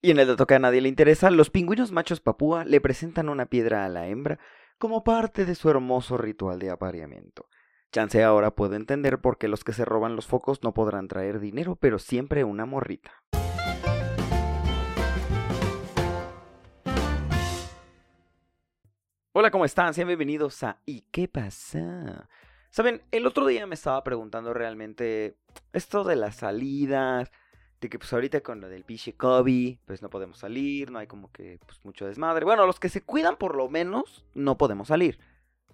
Y en el dato que a nadie le interesa, los pingüinos machos papúa le presentan una piedra a la hembra como parte de su hermoso ritual de apareamiento. Chance ahora puedo entender por qué los que se roban los focos no podrán traer dinero, pero siempre una morrita. Hola, ¿cómo están? Sean bienvenidos a ¿Y qué pasa? Saben, el otro día me estaba preguntando realmente esto de las salidas, de que pues ahorita con lo del piche COVID, pues no podemos salir, no hay como que pues mucho desmadre. Bueno, los que se cuidan por lo menos no podemos salir.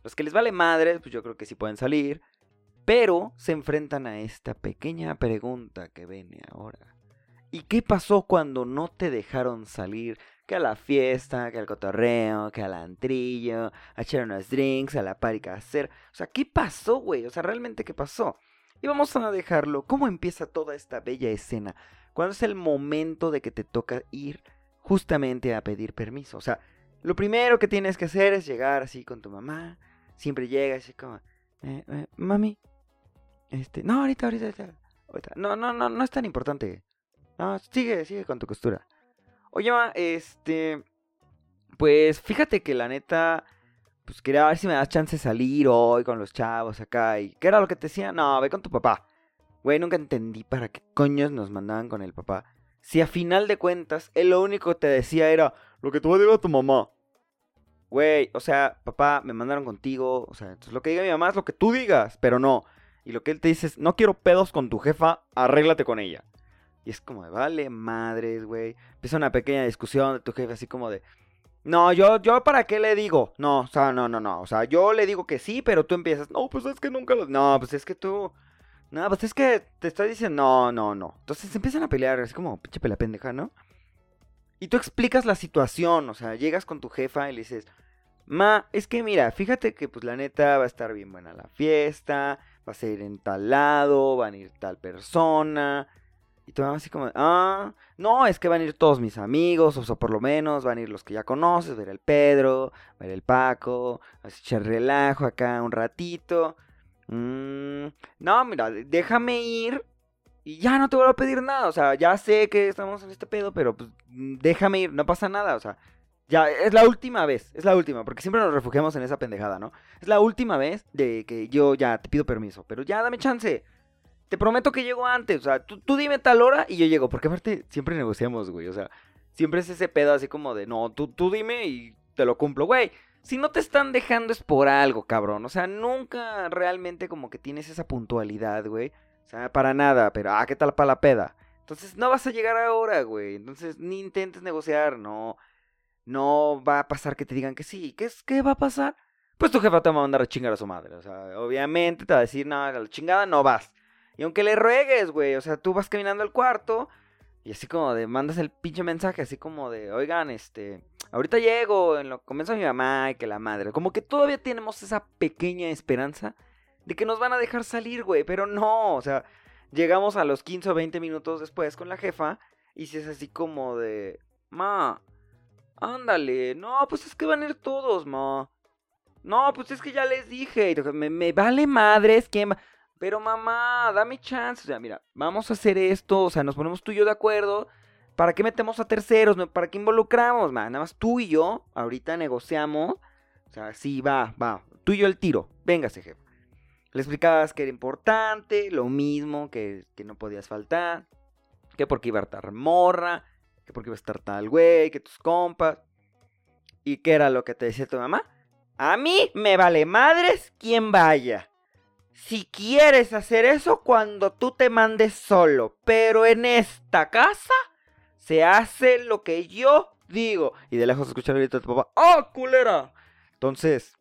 Los que les vale madre, pues yo creo que sí pueden salir, pero se enfrentan a esta pequeña pregunta que viene ahora. ¿Y qué pasó cuando no te dejaron salir? Que a la fiesta, que al cotorreo, que al antrillo, a echar unos drinks, a la party hacer. O sea, ¿qué pasó, güey? O sea, ¿realmente qué pasó? Y vamos a dejarlo. ¿Cómo empieza toda esta bella escena? Cuando es el momento de que te toca ir justamente a pedir permiso. O sea, lo primero que tienes que hacer es llegar así con tu mamá. Siempre llegas así como, eh, eh, mami, este, no, ahorita, ahorita, ahorita, No, no, no, no es tan importante. No, sigue, sigue con tu costura. Oye, ma, este, pues fíjate que la neta, pues quería ver si me das chance de salir hoy con los chavos acá. ¿Y qué era lo que te decía? No, ve con tu papá. Güey, nunca entendí para qué coños nos mandaban con el papá. Si a final de cuentas, él lo único que te decía era lo que tú decir a tu mamá. Güey, o sea, papá, me mandaron contigo. O sea, entonces lo que diga mi mamá es lo que tú digas, pero no. Y lo que él te dice es, no quiero pedos con tu jefa, arréglate con ella. Y es como de, vale, madres, güey. Empieza una pequeña discusión de tu jefe, así como de, no, yo, yo para qué le digo. No, o sea, no, no, no. O sea, yo le digo que sí, pero tú empiezas. No, pues es que nunca lo. No, pues es que tú. No, pues es que te estoy diciendo. No, no, no. Entonces se empiezan a pelear. Es como pinche pelea pendeja, ¿no? Y tú explicas la situación. O sea, llegas con tu jefa y le dices. Ma, es que mira, fíjate que pues la neta va a estar bien buena la fiesta. Va a ser en tal lado. Van a ir tal persona. Y tú así como, ah, no, es que van a ir todos mis amigos, o sea, por lo menos van a ir los que ya conoces, ver el Pedro, ver el Paco, a echar relajo acá un ratito. Mm, no, mira, déjame ir y ya no te voy a pedir nada, o sea, ya sé que estamos en este pedo, pero pues mm, déjame ir, no pasa nada, o sea, ya es la última vez, es la última, porque siempre nos refugiamos en esa pendejada, ¿no? Es la última vez de que yo ya te pido permiso, pero ya dame chance. Te prometo que llego antes. O sea, tú, dime tal hora y yo llego. Porque aparte siempre negociamos, güey. O sea, siempre es ese pedo así como de, no, tú, tú dime y te lo cumplo. Güey, si no te están dejando es por algo, cabrón. O sea, nunca realmente como que tienes esa puntualidad, güey. O sea, para nada. Pero, ah, ¿qué tal para la peda? Entonces no vas a llegar ahora, güey. Entonces ni intentes negociar, no. No va a pasar que te digan que sí. ¿Qué, es, qué va a pasar? Pues tu jefa te va a mandar a chingar a su madre. O sea, obviamente te va a decir, no, a la chingada no vas. Y aunque le ruegues, güey, o sea, tú vas caminando al cuarto y así como de mandas el pinche mensaje, así como de, oigan, este, ahorita llego, en lo comienza mi mamá y que la madre. Como que todavía tenemos esa pequeña esperanza de que nos van a dejar salir, güey, pero no, o sea, llegamos a los 15 o 20 minutos después con la jefa y si es así como de, ma, ándale, no, pues es que van a ir todos, ma. No, pues es que ya les dije, me, me vale madres, ¿quién va? Pero mamá, dame chance. O sea, mira, vamos a hacer esto. O sea, nos ponemos tú y yo de acuerdo. ¿Para qué metemos a terceros? ¿Para qué involucramos? Man? Nada más tú y yo ahorita negociamos. O sea, sí, va, va. Tú y yo el tiro. Véngase, jefe. Le explicabas que era importante, lo mismo, que, que no podías faltar. Que porque iba a estar morra. Que porque iba a estar tal güey, que tus compas. ¿Y qué era lo que te decía tu mamá? A mí me vale madres quien vaya si quieres hacer eso cuando tú te mandes solo, pero en esta casa se hace lo que yo digo. Y de lejos escuchar el grito de tu papá, ¡Oh, culera! Entonces,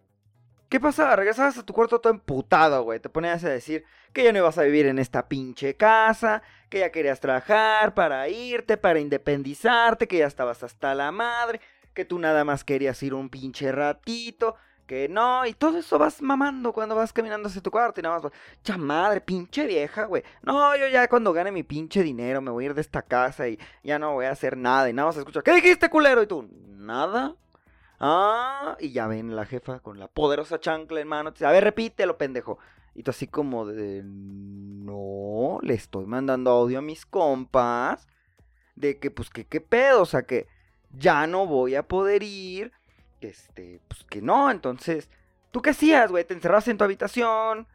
¿qué pasa? Regresabas a tu cuarto todo emputado, güey. Te ponías a decir que ya no ibas a vivir en esta pinche casa, que ya querías trabajar para irte, para independizarte, que ya estabas hasta la madre, que tú nada más querías ir un pinche ratito que no, y todo eso vas mamando cuando vas caminando hacia tu cuarto y nada más, ya madre, pinche vieja, güey. No, yo ya cuando gane mi pinche dinero me voy a ir de esta casa y ya no voy a hacer nada y nada más escuchar, ¿qué dijiste, culero? Y tú, nada. Ah, y ya ven la jefa con la poderosa chancla en mano, a ver, repítelo, pendejo. Y tú así como de, no, le estoy mandando audio a mis compas. de que, pues, que qué pedo, o sea, que ya no voy a poder ir, este, pues que no, entonces, ¿tú qué hacías, güey? Te encerrabas en tu habitación,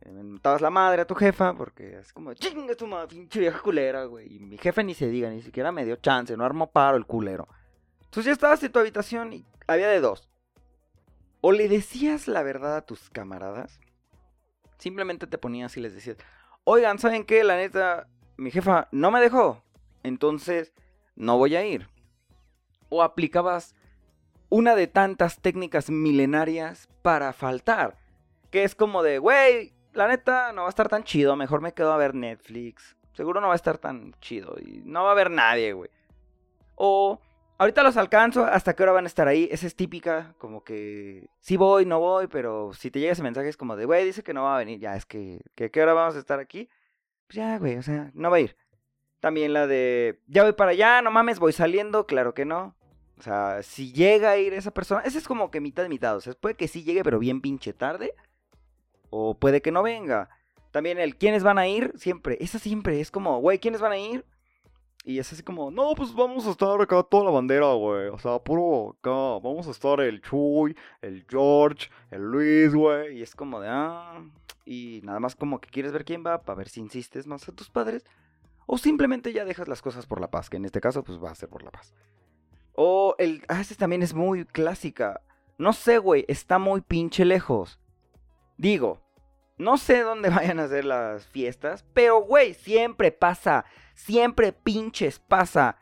eh, mentabas la madre a tu jefa, porque es como, chinga tu madre, pinche vieja culera, güey. Y mi jefe ni se diga, ni siquiera me dio chance, no armó paro el culero. Entonces ya estabas en tu habitación y había de dos. O le decías la verdad a tus camaradas, simplemente te ponías y les decías, oigan, ¿saben qué? La neta, mi jefa no me dejó, entonces no voy a ir. O aplicabas una de tantas técnicas milenarias para faltar, que es como de, güey, la neta no va a estar tan chido, mejor me quedo a ver Netflix. Seguro no va a estar tan chido y no va a haber nadie, güey. O ahorita los alcanzo, ¿hasta qué hora van a estar ahí? Esa es típica, como que sí voy, no voy, pero si te llega ese mensaje es como de, güey, dice que no va a venir, ya es que, ¿qué hora vamos a estar aquí? Pues ya, güey, o sea, no va a ir. También la de, ya voy para allá, no mames, voy saliendo, claro que no. O sea, si llega a ir esa persona, ese es como que mitad de mitad, o sea, puede que sí llegue, pero bien pinche tarde. O puede que no venga. También el quiénes van a ir, siempre. Esa siempre es como, güey, ¿quiénes van a ir? Y es así como, no, pues vamos a estar acá toda la bandera, güey. O sea, puro acá. Vamos a estar el Chuy, el George, el Luis, güey. Y es como de, ah. Y nada más como que quieres ver quién va para ver si insistes más a tus padres. O simplemente ya dejas las cosas por la paz, que en este caso pues va a ser por la paz. O el... Ah, este también es muy clásica. No sé, güey, está muy pinche lejos. Digo, no sé dónde vayan a hacer las fiestas, pero güey, siempre pasa, siempre pinches pasa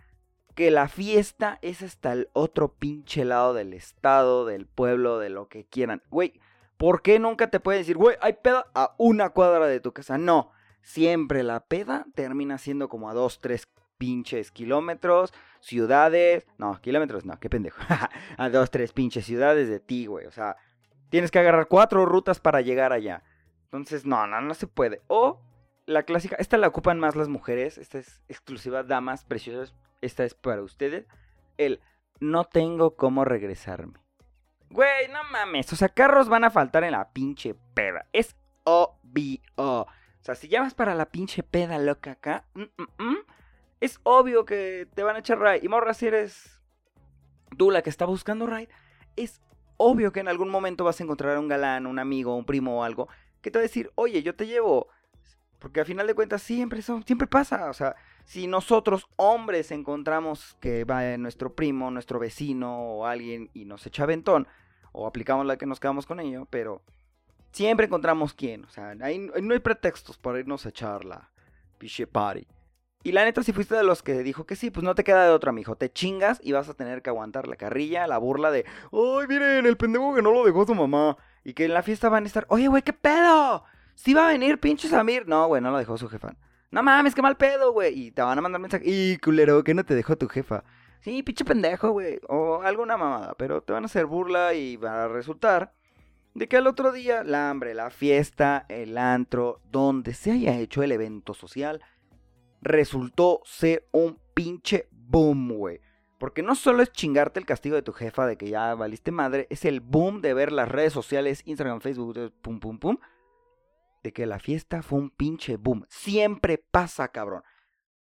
que la fiesta es hasta el otro pinche lado del estado, del pueblo, de lo que quieran. Güey, ¿por qué nunca te pueden decir, güey, hay peda a una cuadra de tu casa? No, siempre la peda termina siendo como a dos, tres pinches kilómetros, ciudades, no, kilómetros, no, qué pendejo, a dos, tres pinches ciudades de ti, güey, o sea, Tienes que agarrar cuatro rutas para llegar allá. Entonces, no, no, no se puede. O la clásica, esta la ocupan más las mujeres, esta es exclusiva, damas preciosas, esta es para ustedes. El no tengo cómo regresarme. Güey, no mames, o sea, carros van a faltar en la pinche peda. Es obvio. O sea, si ya vas para la pinche peda loca acá, mm, mm, mm, es obvio que te van a echar ride. Y morra, si eres tú la que está buscando ride, es obvio que en algún momento vas a encontrar a un galán, un amigo, un primo o algo que te va a decir, oye, yo te llevo. Porque al final de cuentas siempre, siempre pasa. O sea, si nosotros hombres encontramos que va nuestro primo, nuestro vecino o alguien y nos echa ventón, o aplicamos la que nos quedamos con ello, pero siempre encontramos quién. O sea, ahí no hay pretextos para irnos a echar la piche party. Y la neta, si fuiste de los que dijo que sí, pues no te queda de otra, mijo. Te chingas y vas a tener que aguantar la carrilla, la burla de, ¡ay, miren, el pendejo que no lo dejó su mamá! Y que en la fiesta van a estar, oye, güey, ¿qué pedo? ¿Sí va a venir pinche Samir? No, güey, no lo dejó su jefa. No mames, qué mal pedo, güey. Y te van a mandar mensaje, ¡y culero, que no te dejó tu jefa! Sí, pinche pendejo, güey. O alguna mamada, pero te van a hacer burla y va a resultar de que al otro día la hambre, la fiesta, el antro, donde se haya hecho el evento social, resultó ser un pinche boom, güey. Porque no solo es chingarte el castigo de tu jefa de que ya valiste madre, es el boom de ver las redes sociales, Instagram, Facebook, pum, pum, pum. De que la fiesta fue un pinche boom. Siempre pasa, cabrón.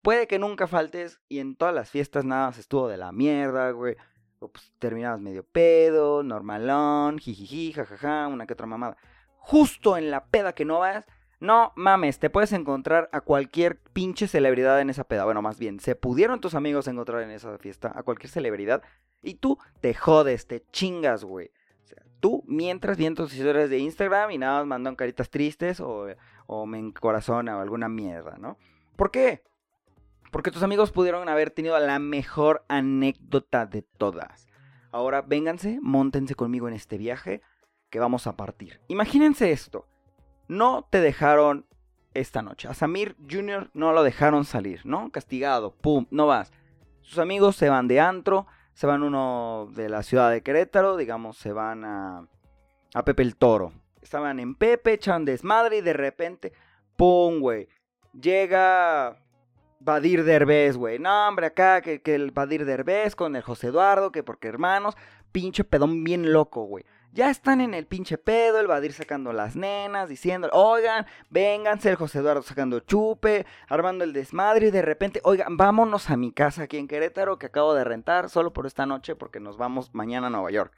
Puede que nunca faltes y en todas las fiestas nada estuvo de la mierda, güey. Pues terminabas medio pedo, normalón, jijiji, jajaja, una que otra mamada. Justo en la peda que no vas, no mames, te puedes encontrar a cualquier pinche celebridad en esa peda. Bueno, más bien, se pudieron tus amigos encontrar en esa fiesta a cualquier celebridad. Y tú te jodes, te chingas, güey. O sea, tú mientras viendo tus historias de Instagram y nada más mandan caritas tristes o, o me encorazona o alguna mierda, ¿no? ¿Por qué? Porque tus amigos pudieron haber tenido la mejor anécdota de todas. Ahora vénganse, montense conmigo en este viaje que vamos a partir. Imagínense esto no te dejaron esta noche. A Samir Jr. no lo dejaron salir, ¿no? Castigado, pum, no vas. Sus amigos se van de antro, se van uno de la ciudad de Querétaro, digamos, se van a, a Pepe el Toro. Estaban en Pepe, echan desmadre y de repente, pum, güey. Llega Badir Derbez, güey. No, hombre, acá que, que el Badir Derbez con el José Eduardo, que porque hermanos, pinche pedón bien loco, güey. Ya están en el pinche pedo, el Badir sacando las nenas, diciendo, oigan, vénganse, el José Eduardo sacando chupe, armando el desmadre y de repente, oigan, vámonos a mi casa aquí en Querétaro que acabo de rentar solo por esta noche porque nos vamos mañana a Nueva York.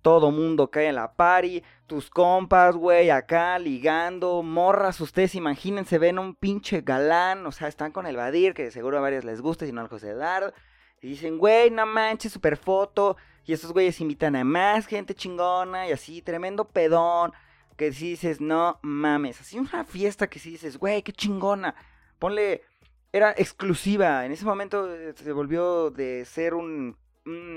Todo mundo cae en la party, tus compas, güey, acá ligando, morras, ustedes imagínense, ven un pinche galán, o sea, están con el Badir, que seguro a varios les gusta, si no al José Eduardo, y dicen, güey, no manches, super foto, y estos güeyes invitan a más gente chingona y así, tremendo pedón. Que si dices, no mames. Así una fiesta que si dices, güey, qué chingona. Ponle. Era exclusiva. En ese momento eh, se volvió de ser un,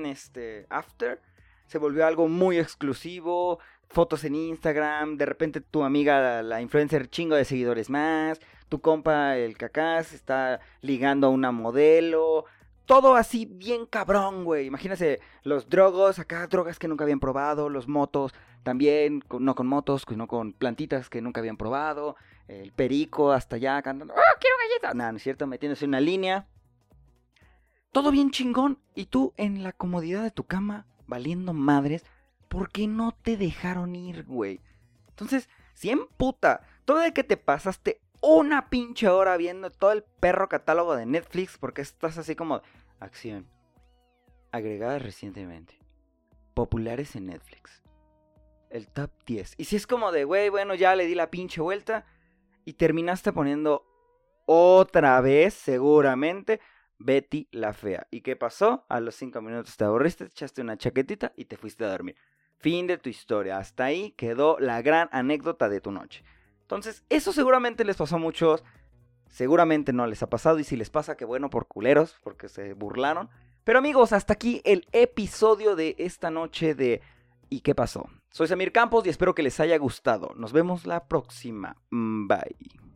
este, after. Se volvió algo muy exclusivo. Fotos en Instagram. De repente tu amiga, la influencer, chingo de seguidores más. Tu compa, el cacás, está ligando a una modelo todo así bien cabrón, güey. Imagínense los drogos, acá drogas que nunca habían probado, los motos también, no con motos, sino con plantitas que nunca habían probado, el perico hasta allá cantando, ¡ah, quiero galleta! Nada, no es cierto, metiéndose una línea. Todo bien chingón. Y tú en la comodidad de tu cama, valiendo madres, ¿por qué no te dejaron ir, güey? Entonces, si en puta, todo de que te pasaste una pinche hora viendo todo el perro catálogo de Netflix porque estás así como acción. Agregadas recientemente. Populares en Netflix. El top 10. Y si es como de, güey, bueno, ya le di la pinche vuelta y terminaste poniendo otra vez, seguramente, Betty la Fea. ¿Y qué pasó? A los 5 minutos te aburriste, te echaste una chaquetita y te fuiste a dormir. Fin de tu historia. Hasta ahí quedó la gran anécdota de tu noche. Entonces, eso seguramente les pasó a muchos. Seguramente no les ha pasado. Y si les pasa, que bueno por culeros, porque se burlaron. Pero amigos, hasta aquí el episodio de esta noche de ¿Y qué pasó? Soy Samir Campos y espero que les haya gustado. Nos vemos la próxima. Mm, bye.